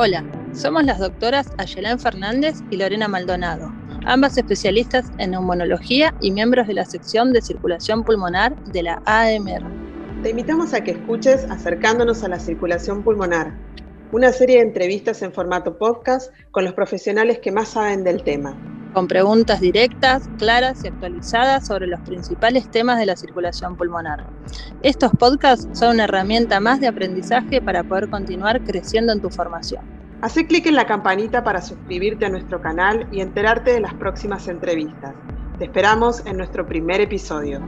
Hola, somos las doctoras Ayelén Fernández y Lorena Maldonado, ambas especialistas en neumonología y miembros de la sección de circulación pulmonar de la AMR. Te invitamos a que escuches Acercándonos a la circulación pulmonar, una serie de entrevistas en formato podcast con los profesionales que más saben del tema con preguntas directas, claras y actualizadas sobre los principales temas de la circulación pulmonar. Estos podcasts son una herramienta más de aprendizaje para poder continuar creciendo en tu formación. Haz clic en la campanita para suscribirte a nuestro canal y enterarte de las próximas entrevistas. Te esperamos en nuestro primer episodio.